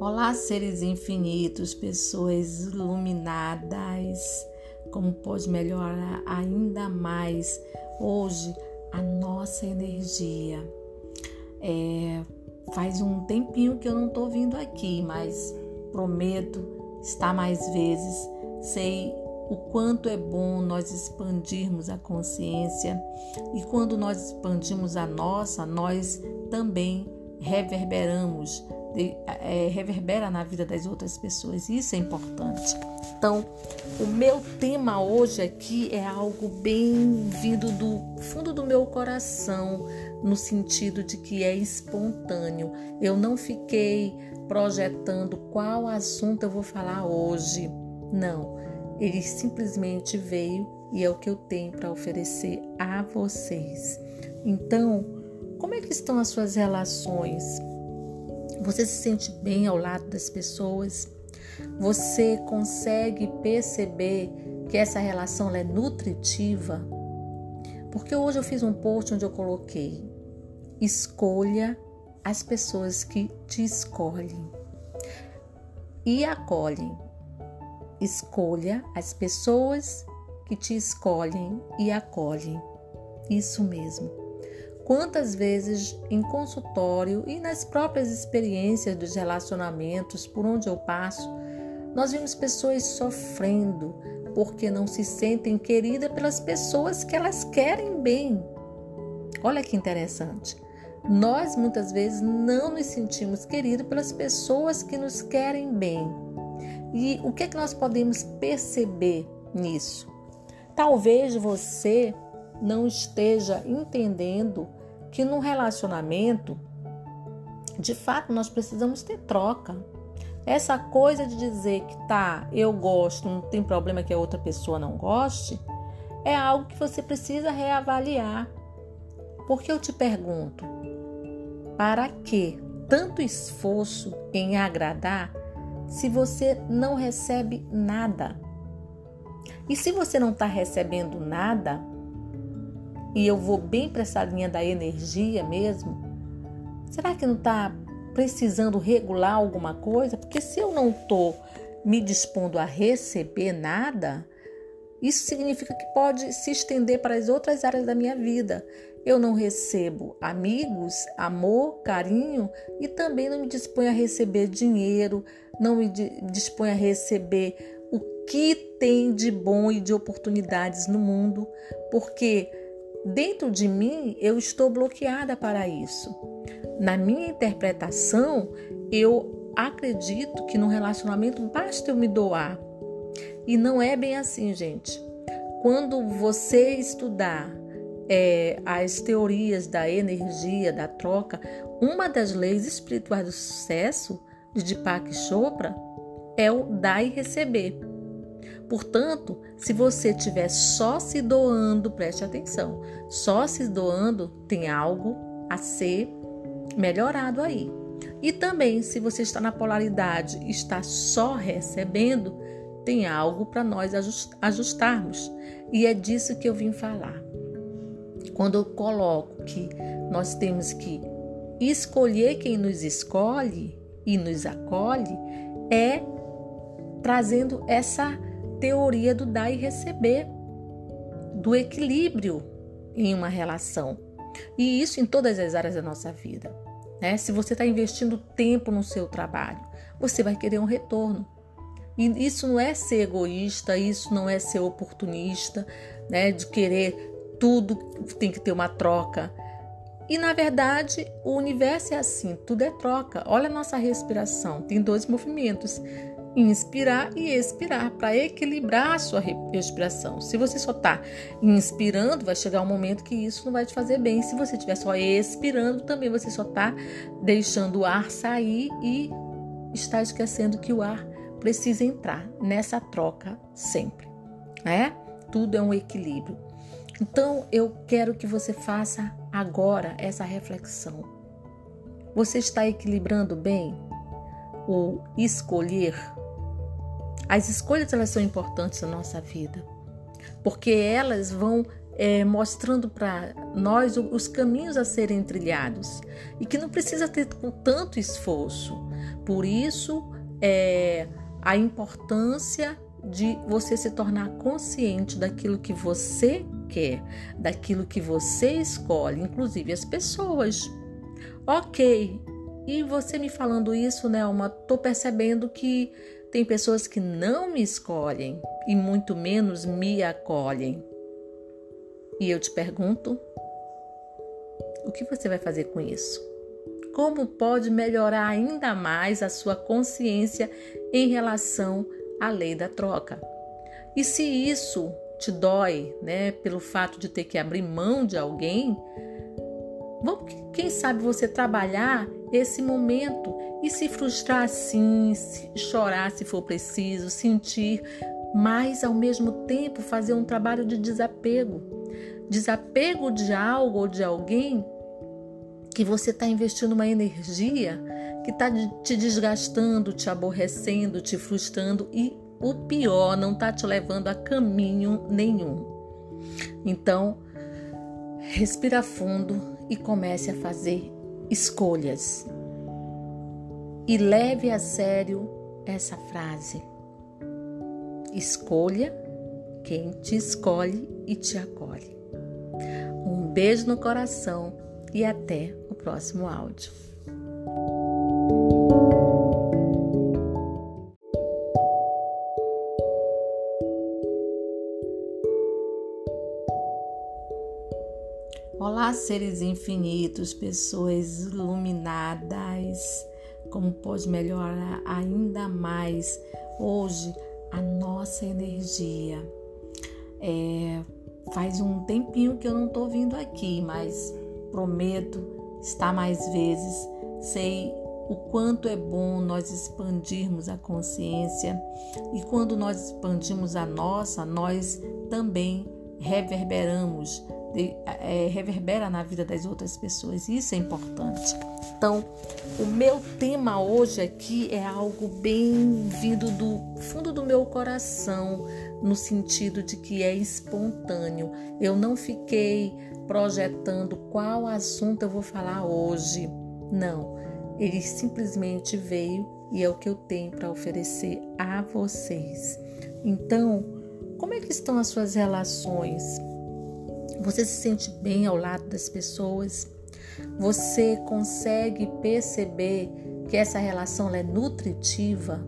Olá, seres infinitos, pessoas iluminadas. Como pode melhorar ainda mais hoje a nossa energia? É, faz um tempinho que eu não tô vindo aqui, mas prometo estar mais vezes. Sei o quanto é bom nós expandirmos a consciência e quando nós expandimos a nossa, nós também reverberamos de, é, reverbera na vida das outras pessoas. Isso é importante. Então, o meu tema hoje aqui é algo bem vindo do fundo do meu coração, no sentido de que é espontâneo. Eu não fiquei projetando qual assunto eu vou falar hoje. Não, ele simplesmente veio e é o que eu tenho para oferecer a vocês. Então, como é que estão as suas relações? Você se sente bem ao lado das pessoas? Você consegue perceber que essa relação é nutritiva? Porque hoje eu fiz um post onde eu coloquei: escolha as pessoas que te escolhem e acolhem. Escolha as pessoas que te escolhem e acolhem. Isso mesmo. Quantas vezes em consultório e nas próprias experiências dos relacionamentos por onde eu passo, nós vimos pessoas sofrendo porque não se sentem queridas pelas pessoas que elas querem bem. Olha que interessante. Nós muitas vezes não nos sentimos queridos pelas pessoas que nos querem bem. E o que é que nós podemos perceber nisso? Talvez você não esteja entendendo que no relacionamento, de fato, nós precisamos ter troca. Essa coisa de dizer que tá, eu gosto, não tem problema que a outra pessoa não goste, é algo que você precisa reavaliar. Porque eu te pergunto, para que tanto esforço em agradar se você não recebe nada? E se você não está recebendo nada, e eu vou bem para essa linha da energia mesmo, será que não está precisando regular alguma coisa? Porque se eu não estou me dispondo a receber nada, isso significa que pode se estender para as outras áreas da minha vida. Eu não recebo amigos, amor, carinho e também não me disponho a receber dinheiro, não me disponho a receber o que tem de bom e de oportunidades no mundo, porque Dentro de mim, eu estou bloqueada para isso. Na minha interpretação, eu acredito que no relacionamento basta eu me doar. E não é bem assim, gente. Quando você estudar é, as teorias da energia, da troca, uma das leis espirituais do sucesso de Deepak Chopra é o dar e receber. Portanto, se você estiver só se doando, preste atenção, só se doando tem algo a ser melhorado aí. E também, se você está na polaridade, está só recebendo, tem algo para nós ajustarmos. E é disso que eu vim falar. Quando eu coloco que nós temos que escolher quem nos escolhe e nos acolhe, é trazendo essa teoria do dar e receber, do equilíbrio em uma relação. E isso em todas as áreas da nossa vida. Né? Se você está investindo tempo no seu trabalho, você vai querer um retorno. E isso não é ser egoísta, isso não é ser oportunista, né? de querer tudo tem que ter uma troca. E na verdade, o universo é assim, tudo é troca. Olha a nossa respiração, tem dois movimentos inspirar e expirar para equilibrar a sua respiração. Se você só está inspirando, vai chegar um momento que isso não vai te fazer bem. Se você estiver só expirando, também você só está deixando o ar sair e está esquecendo que o ar precisa entrar nessa troca sempre. É? Tudo é um equilíbrio. Então eu quero que você faça agora essa reflexão. Você está equilibrando bem o escolher as escolhas elas são importantes na nossa vida, porque elas vão é, mostrando para nós os caminhos a serem trilhados e que não precisa ter tanto esforço. Por isso, é, a importância de você se tornar consciente daquilo que você quer, daquilo que você escolhe, inclusive as pessoas. Ok, e você me falando isso, Nelma, tô percebendo que tem pessoas que não me escolhem e muito menos me acolhem. E eu te pergunto: o que você vai fazer com isso? Como pode melhorar ainda mais a sua consciência em relação à lei da troca? E se isso te dói, né, pelo fato de ter que abrir mão de alguém, vamos, quem sabe você trabalhar esse momento e se frustrar sim, chorar se for preciso, sentir, mas ao mesmo tempo fazer um trabalho de desapego desapego de algo ou de alguém que você está investindo uma energia que está te desgastando, te aborrecendo, te frustrando e o pior, não está te levando a caminho nenhum. Então, respira fundo e comece a fazer escolhas. E leve a sério essa frase. Escolha quem te escolhe e te acolhe. Um beijo no coração e até o próximo áudio. Olá, seres infinitos, pessoas iluminadas. Como pode melhorar ainda mais hoje a nossa energia? É, Faz um tempinho que eu não estou vindo aqui, mas prometo estar mais vezes. Sei o quanto é bom nós expandirmos a consciência e quando nós expandimos a nossa, nós também reverberamos, de, é, reverbera na vida das outras pessoas. Isso é importante. Então, o meu tema hoje aqui é algo bem vindo do fundo do meu coração, no sentido de que é espontâneo. Eu não fiquei projetando qual assunto eu vou falar hoje. Não, ele simplesmente veio e é o que eu tenho para oferecer a vocês. Então, como é que estão as suas relações? Você se sente bem ao lado das pessoas? Você consegue perceber que essa relação é nutritiva?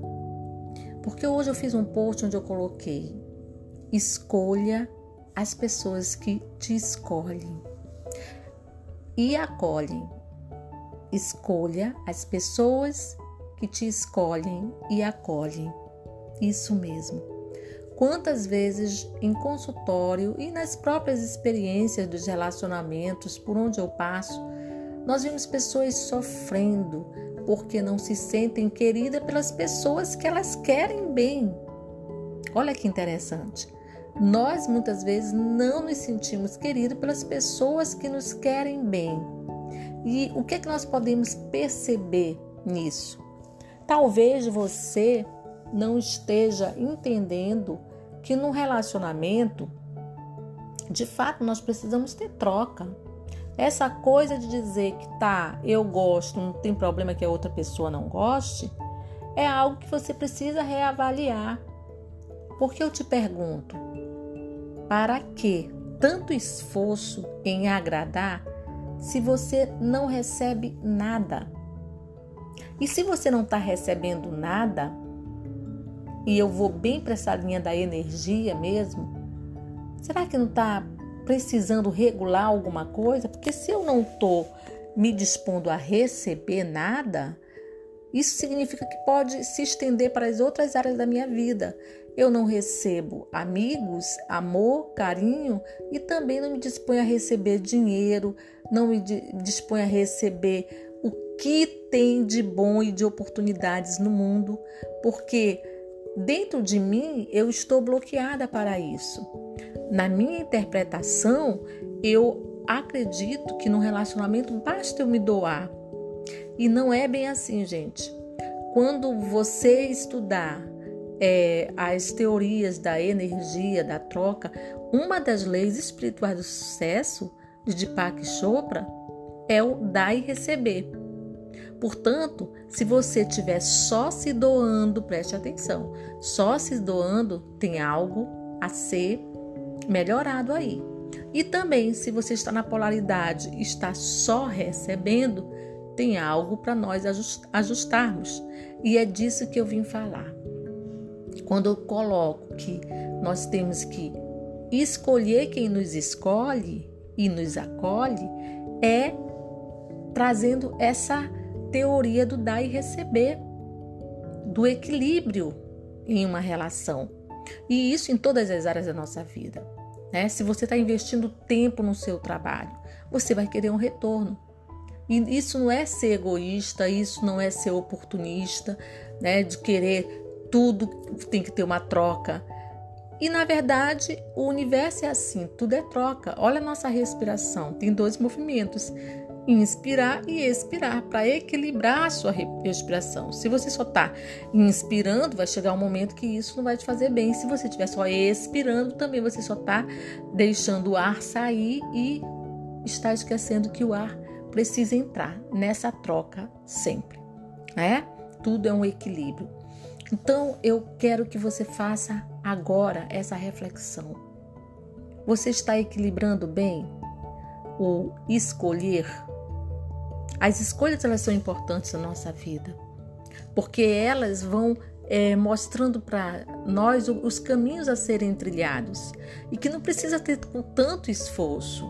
Porque hoje eu fiz um post onde eu coloquei: escolha as pessoas que te escolhem e acolhem. Escolha as pessoas que te escolhem e acolhem. Isso mesmo. Quantas vezes em consultório e nas próprias experiências dos relacionamentos por onde eu passo, nós vimos pessoas sofrendo porque não se sentem queridas pelas pessoas que elas querem bem. Olha que interessante. Nós muitas vezes não nos sentimos queridos pelas pessoas que nos querem bem. E o que é que nós podemos perceber nisso? Talvez você não esteja entendendo que no relacionamento, de fato, nós precisamos ter troca. Essa coisa de dizer que tá, eu gosto, não tem problema que a outra pessoa não goste, é algo que você precisa reavaliar. Porque eu te pergunto, para que tanto esforço em agradar se você não recebe nada? E se você não está recebendo nada, e eu vou bem para essa linha da energia mesmo, será que não está precisando regular alguma coisa? Porque se eu não estou me dispondo a receber nada, isso significa que pode se estender para as outras áreas da minha vida. Eu não recebo amigos, amor, carinho e também não me disponho a receber dinheiro, não me disponho a receber o que tem de bom e de oportunidades no mundo, porque dentro de mim eu estou bloqueada para isso. Na minha interpretação, eu acredito que no relacionamento basta eu me doar. E não é bem assim, gente. Quando você estudar é, as teorias da energia, da troca, uma das leis espirituais do sucesso de Deepak Chopra é o dar e receber. Portanto, se você estiver só se doando, preste atenção, só se doando, tem algo a ser melhorado aí. E também, se você está na polaridade, está só recebendo, tem algo para nós ajustarmos. E é disso que eu vim falar. Quando eu coloco que nós temos que escolher quem nos escolhe e nos acolhe, é trazendo essa teoria do dar e receber, do equilíbrio em uma relação. E isso em todas as áreas da nossa vida. Né? Se você está investindo tempo no seu trabalho, você vai querer um retorno. E isso não é ser egoísta, isso não é ser oportunista, né? De querer tudo tem que ter uma troca. E na verdade, o universo é assim, tudo é troca. Olha a nossa respiração, tem dois movimentos: inspirar e expirar, para equilibrar a sua respiração. Se você só está inspirando, vai chegar um momento que isso não vai te fazer bem. Se você estiver só expirando, também você só está deixando o ar sair e está esquecendo que o ar precisa entrar nessa troca sempre. É? Tudo é um equilíbrio. Então eu quero que você faça agora essa reflexão. Você está equilibrando bem o escolher? As escolhas elas são importantes na nossa vida, porque elas vão é, mostrando para nós os caminhos a serem trilhados e que não precisa ter com tanto esforço.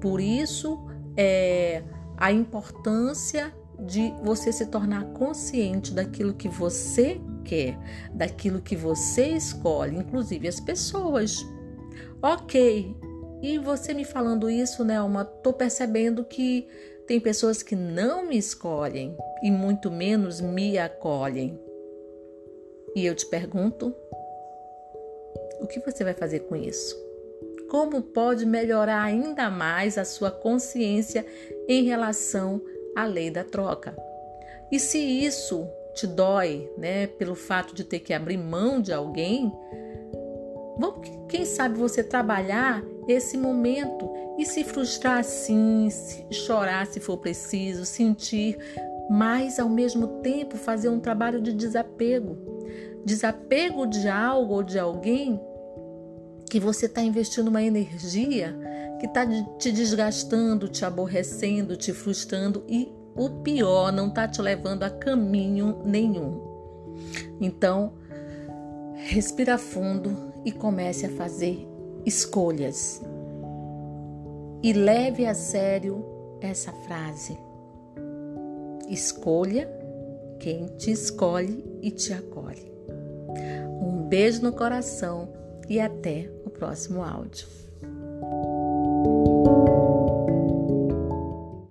Por isso, é, a importância de você se tornar consciente daquilo que você quer, daquilo que você escolhe, inclusive as pessoas. Ok, e você me falando isso, Nelma, tô percebendo que tem pessoas que não me escolhem e muito menos me acolhem. E eu te pergunto, o que você vai fazer com isso? Como pode melhorar ainda mais a sua consciência em relação à lei da troca? E se isso te dói, né, pelo fato de ter que abrir mão de alguém, quem sabe você trabalhar esse momento e se frustrar sim, chorar se for preciso, sentir, mas ao mesmo tempo fazer um trabalho de desapego. Desapego de algo ou de alguém que você está investindo uma energia que está te desgastando, te aborrecendo, te frustrando e o pior, não está te levando a caminho nenhum. Então, respira fundo e comece a fazer escolhas. E leve a sério essa frase. Escolha quem te escolhe e te acolhe. Um beijo no coração e até o próximo áudio.